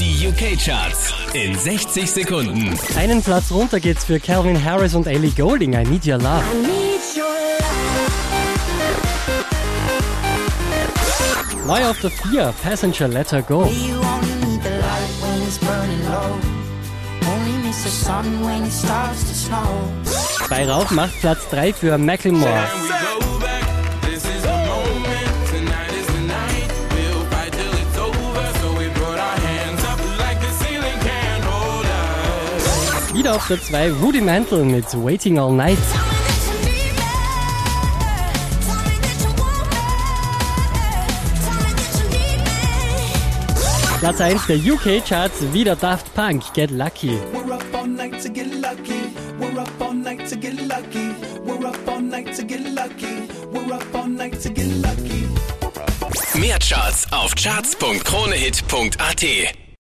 Die UK-Charts in 60 Sekunden. Einen Platz runter geht's für Calvin Harris und Ellie Golding. I Need Your Love. Neu auf der 4, Passenger Let Her Go. Bei Rauf macht Platz 3 für Macklemore. Wieder auf der 2, Rudy Mantle mit Waiting All Night. Platz 1 der UK-Charts, wieder Daft Punk, get lucky. Mehr Charts auf charts.kronehit.at.